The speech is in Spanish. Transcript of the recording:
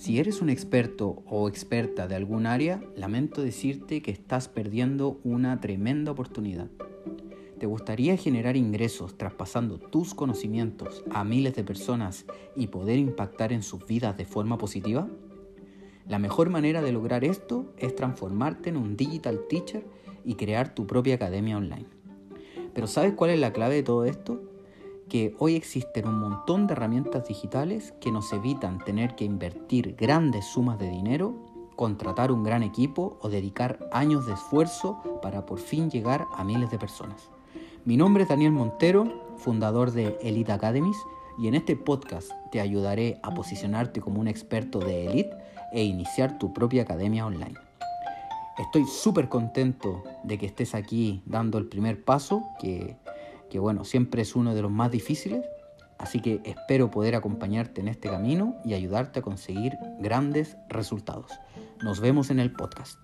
Si eres un experto o experta de algún área, lamento decirte que estás perdiendo una tremenda oportunidad. ¿Te gustaría generar ingresos traspasando tus conocimientos a miles de personas y poder impactar en sus vidas de forma positiva? La mejor manera de lograr esto es transformarte en un digital teacher y crear tu propia academia online. Pero ¿sabes cuál es la clave de todo esto? Que hoy existen un montón de herramientas digitales que nos evitan tener que invertir grandes sumas de dinero, contratar un gran equipo o dedicar años de esfuerzo para por fin llegar a miles de personas. Mi nombre es Daniel Montero, fundador de Elite Academies, y en este podcast te ayudaré a posicionarte como un experto de Elite e iniciar tu propia academia online. Estoy súper contento de que estés aquí dando el primer paso, que que bueno, siempre es uno de los más difíciles, así que espero poder acompañarte en este camino y ayudarte a conseguir grandes resultados. Nos vemos en el podcast.